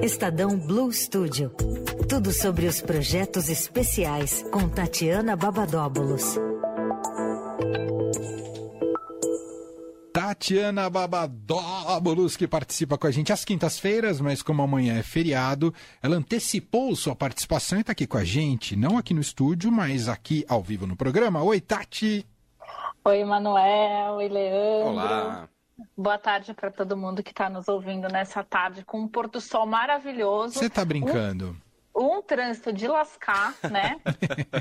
Estadão Blue Studio. Tudo sobre os projetos especiais com Tatiana Babadóbulos. Tatiana Babadóbulos, que participa com a gente às quintas-feiras, mas como amanhã é feriado, ela antecipou sua participação e está aqui com a gente, não aqui no estúdio, mas aqui ao vivo no programa. Oi, Tati! Oi, Manuel, oi, Leandro. Olá. Boa tarde para todo mundo que está nos ouvindo nessa tarde com um pôr do sol maravilhoso. Você está brincando? Um, um, trânsito de lascar, né?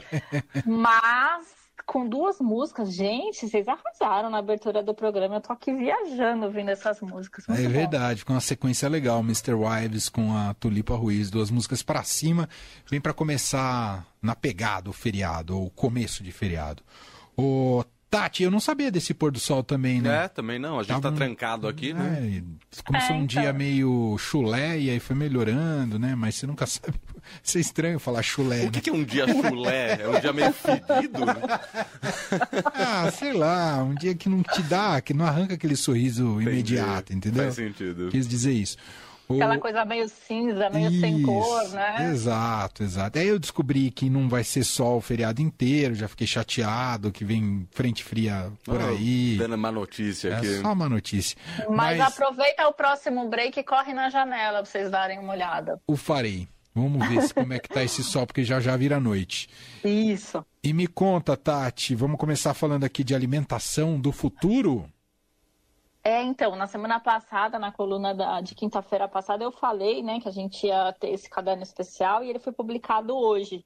Mas com duas músicas. Gente, vocês arrasaram na abertura do programa. Eu tô aqui viajando ouvindo essas músicas. Muito é bom. verdade, com uma sequência legal. Mr. Wives com a Tulipa Ruiz, duas músicas para cima. Vem para começar na pegada o feriado, ou começo de feriado. O Tati, eu não sabia desse pôr do sol também, né? É, também não. A gente Tava tá trancado aqui, né? É, começou é, um então... dia meio chulé e aí foi melhorando, né? Mas você nunca sabe. Isso é estranho falar chulé. O que, né? que é um dia chulé? É um dia meio fedido? Ah, sei lá. Um dia que não te dá, que não arranca aquele sorriso Entendi. imediato, entendeu? Faz sentido. Quis dizer isso. Aquela coisa meio cinza, meio Isso, sem cor, né? Exato, exato. Aí eu descobri que não vai ser só o feriado inteiro, já fiquei chateado que vem frente fria por oh, aí. Dando uma notícia é aqui. É só uma notícia. Mas, Mas aproveita o próximo break e corre na janela pra vocês darem uma olhada. O farei. Vamos ver se, como é que tá esse sol, porque já já vira noite. Isso. E me conta, Tati, vamos começar falando aqui de alimentação do futuro? É, então, na semana passada, na coluna da, de quinta-feira passada, eu falei, né, que a gente ia ter esse caderno especial e ele foi publicado hoje.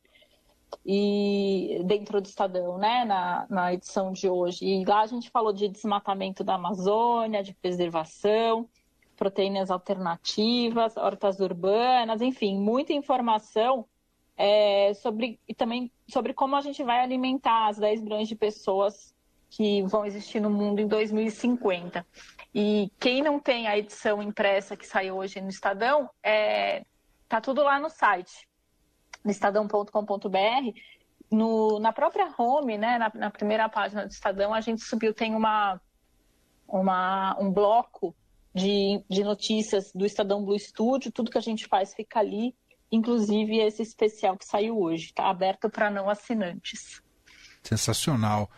E dentro do Estadão, né, na, na edição de hoje. E lá a gente falou de desmatamento da Amazônia, de preservação, proteínas alternativas, hortas urbanas, enfim, muita informação é, sobre e também sobre como a gente vai alimentar as 10 bilhões de pessoas que vão existir no mundo em 2050. E quem não tem a edição impressa que saiu hoje no Estadão, é, tá tudo lá no site, no estadão.com.br. No, na própria home, né, na, na, primeira página do Estadão, a gente subiu, tem uma, uma, um bloco de, de notícias do Estadão Blue Studio, tudo que a gente faz fica ali, inclusive esse especial que saiu hoje, está aberto para não assinantes. Sensacional.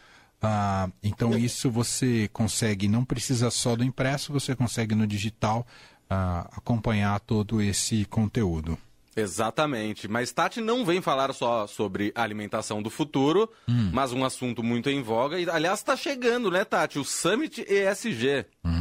Ah, então isso você consegue, não precisa só do impresso, você consegue no digital ah, acompanhar todo esse conteúdo. Exatamente. Mas Tati não vem falar só sobre alimentação do futuro, hum. mas um assunto muito em voga. E, aliás, está chegando, né, Tati? O Summit ESG. Hum.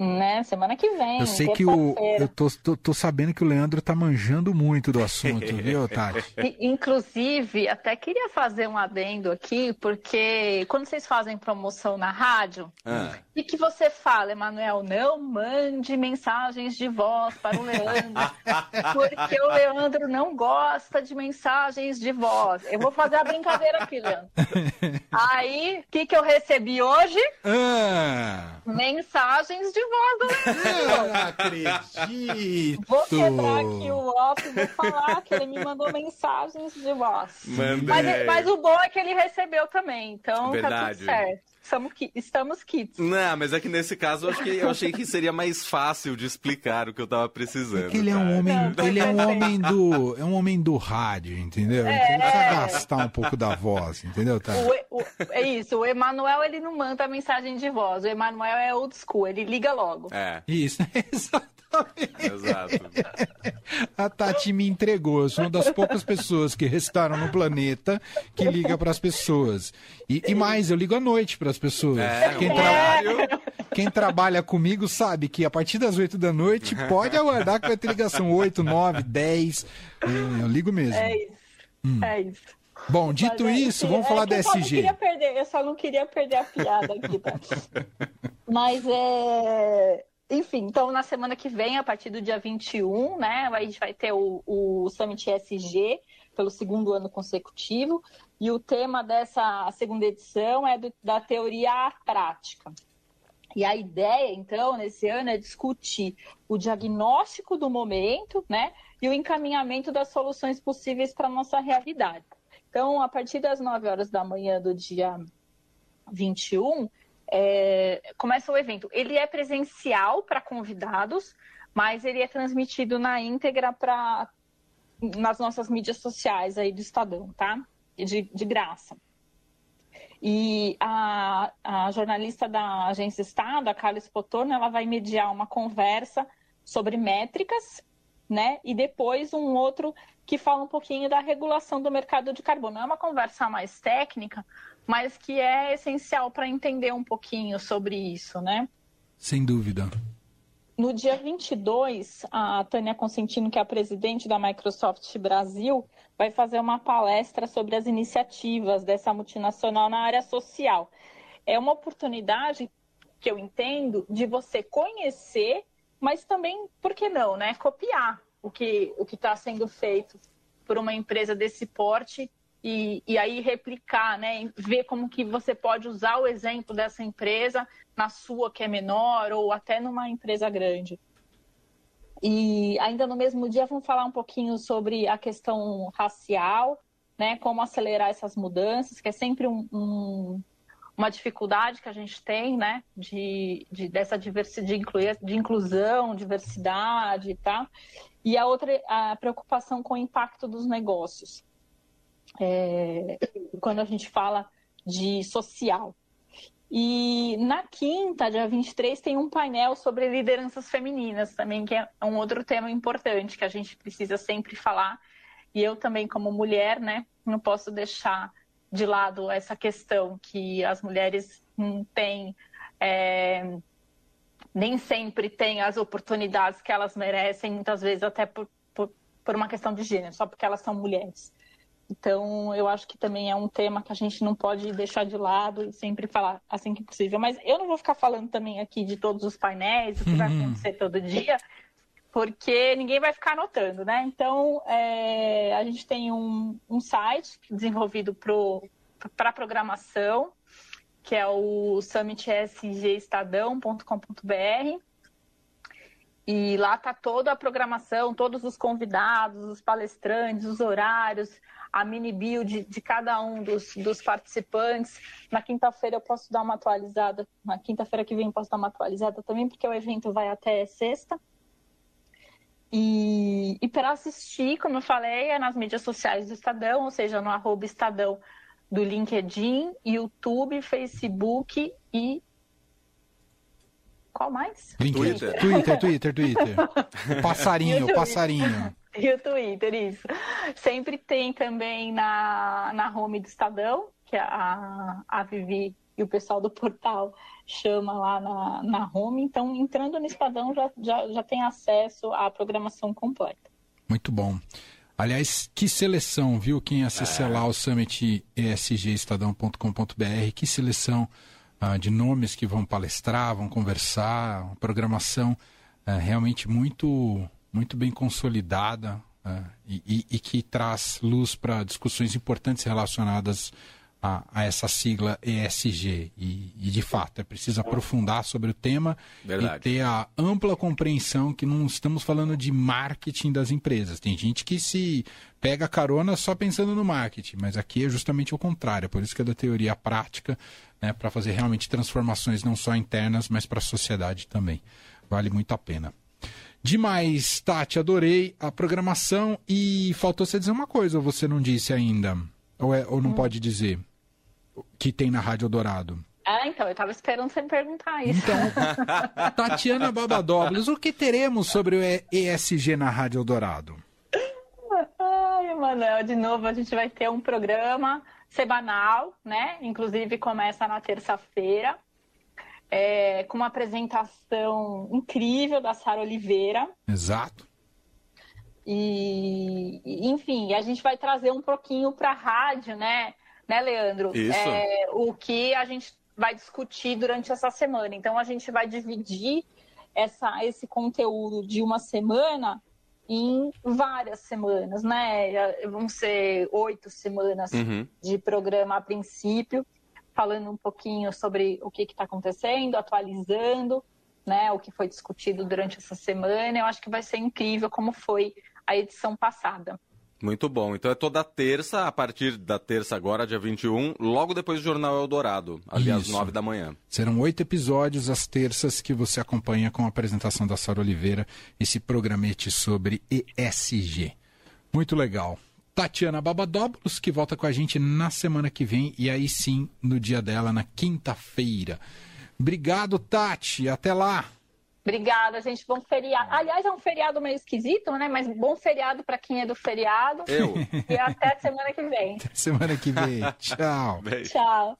Né? Semana que vem. Eu sei que o. Eu tô, tô, tô, sabendo que o Leandro tá manjando muito do assunto, viu, Tati? Inclusive, até queria fazer um adendo aqui, porque quando vocês fazem promoção na rádio, ah. e que você fala, Emanuel, não mande mensagens de voz para o Leandro, porque o Leandro não gosta de mensagens de voz. Eu vou fazer a brincadeira aqui, Leandro. Aí, o que, que eu recebi hoje? Ah. Mensagens de voz do Leandro. Não acredito. Vou quebrar aqui o off e vou falar que ele me mandou mensagens de voz. Mas, mas, o bom é que ele recebeu também, então Verdade. tá tudo certo. Estamos, estamos kits. Não, mas é que nesse caso eu, acho que, eu achei que seria mais fácil de explicar o que eu tava precisando. É que ele é um homem, Não, ele é um homem do, é um homem do rádio, entendeu? É... Então ele precisa gastar um pouco da voz, entendeu? Tá? O, o, é isso, o Emanuel ele não manda mensagem de voz, o Emanuel é old school, ele liga logo. É. Isso, exato. Exato. A Tati me entregou. Eu sou uma das poucas pessoas que restaram no planeta que liga para as pessoas. E, e, mais, eu ligo à noite para as pessoas. É, quem, tra... quem, trabalha comigo sabe que a partir das 8 da noite pode aguardar que vai ter ligação 8, 9, 10. Eu ligo mesmo. É isso. Hum. É isso. Bom, dito Mas, é isso, vamos é falar da SG. Eu, perder, eu só não queria perder a piada aqui, tá? Mas é enfim, então na semana que vem, a partir do dia 21, né, a gente vai ter o, o Summit ESG pelo segundo ano consecutivo, e o tema dessa segunda edição é do, da teoria à prática. E a ideia, então, nesse ano é discutir o diagnóstico do momento, né, e o encaminhamento das soluções possíveis para a nossa realidade. Então, a partir das 9 horas da manhã do dia 21, é, começa o evento. Ele é presencial para convidados, mas ele é transmitido na íntegra para nas nossas mídias sociais aí do Estadão, tá? De, de graça. E a, a, jornalista da Agência Estado, a Carla Spotorno, ela vai mediar uma conversa sobre métricas, né? E depois um outro que fala um pouquinho da regulação do mercado de carbono. É uma conversa mais técnica, mas que é essencial para entender um pouquinho sobre isso, né? Sem dúvida. No dia 22, a Tânia Consentino, que é a presidente da Microsoft Brasil, vai fazer uma palestra sobre as iniciativas dessa multinacional na área social. É uma oportunidade que eu entendo de você conhecer, mas também, por que não, né? Copiar o que o está sendo feito por uma empresa desse porte e, e aí replicar, né? Ver como que você pode usar o exemplo dessa empresa na sua que é menor ou até numa empresa grande. E ainda no mesmo dia vamos falar um pouquinho sobre a questão racial, né? Como acelerar essas mudanças, que é sempre um, um, uma dificuldade que a gente tem, né? De, de dessa diversidade, de, incluir, de inclusão, diversidade, tá? E a outra, a preocupação com o impacto dos negócios é, quando a gente fala de social. E na quinta, dia 23, tem um painel sobre lideranças femininas também, que é um outro tema importante que a gente precisa sempre falar. E eu também, como mulher, né, não posso deixar de lado essa questão que as mulheres não têm, é, nem sempre têm as oportunidades que elas merecem, muitas vezes até por, por, por uma questão de gênero, só porque elas são mulheres. Então, eu acho que também é um tema que a gente não pode deixar de lado e sempre falar assim que possível. Mas eu não vou ficar falando também aqui de todos os painéis, o que uhum. vai acontecer todo dia, porque ninguém vai ficar anotando, né? Então, é, a gente tem um, um site desenvolvido para programação, que é o summitsgestadão.com.br. E lá está toda a programação, todos os convidados, os palestrantes, os horários, a mini bio de, de cada um dos, dos participantes. Na quinta-feira eu posso dar uma atualizada, na quinta-feira que vem eu posso dar uma atualizada também, porque o evento vai até sexta. E, e para assistir, como eu falei, é nas mídias sociais do Estadão, ou seja, no arroba Estadão do LinkedIn, YouTube, Facebook e. Qual mais? Twitter, Twitter, Twitter, Twitter. O passarinho, o passarinho. E o Twitter, isso. Sempre tem também na, na home do Estadão, que a, a Vivi e o pessoal do portal chama lá na, na home. Então, entrando no Estadão, já, já, já tem acesso à programação completa. Muito bom. Aliás, que seleção, viu? Quem acessar é. lá o Summit esgestadão.com.br, que seleção uh, de nomes que vão palestrar, vão conversar, uma programação uh, realmente muito muito bem consolidada uh, e, e, e, que traz luz para discussões importantes relacionadas a, a essa sigla ESG. E, e, de fato, é preciso aprofundar sobre o tema Verdade. e ter a ampla compreensão que não estamos falando de marketing das empresas. Tem gente que se pega carona só pensando no marketing, mas aqui é justamente o contrário. É por isso que é da teoria prática, né, para fazer realmente transformações não só internas, mas para a sociedade também. Vale muito a pena. Demais, Tati, adorei a programação e faltou você dizer uma coisa, ou você não disse ainda? Ou, é, ou não hum. pode dizer? Que tem na Rádio Dourado. Ah, então, eu estava esperando você me perguntar isso. Então, Tatiana Babadóbulos, o que teremos sobre o ESG na Rádio Dourado? Ai, Manuel, de novo a gente vai ter um programa semanal, né? Inclusive começa na terça-feira é, com uma apresentação incrível da Sara Oliveira. Exato. E, enfim, a gente vai trazer um pouquinho para a rádio, né, né, Leandro? Isso. É, o que a gente vai discutir durante essa semana. Então, a gente vai dividir essa, esse conteúdo de uma semana em várias semanas, né? Vão ser oito semanas uhum. de programa a princípio falando um pouquinho sobre o que está acontecendo, atualizando né, o que foi discutido durante essa semana. Eu acho que vai ser incrível como foi a edição passada. Muito bom. Então é toda terça, a partir da terça agora, dia 21, logo depois do Jornal Eldorado, ali às Isso. nove da manhã. Serão oito episódios às terças que você acompanha com a apresentação da Sara Oliveira, esse programete sobre ESG. Muito legal. Tatiana Babadóbulos, que volta com a gente na semana que vem, e aí sim, no dia dela, na quinta-feira. Obrigado, Tati. Até lá. Obrigada, gente. Bom feriado. Aliás, é um feriado meio esquisito, né? Mas bom feriado para quem é do feriado. Eu. E até semana que vem. Semana que vem. Tchau. Beijo. Tchau.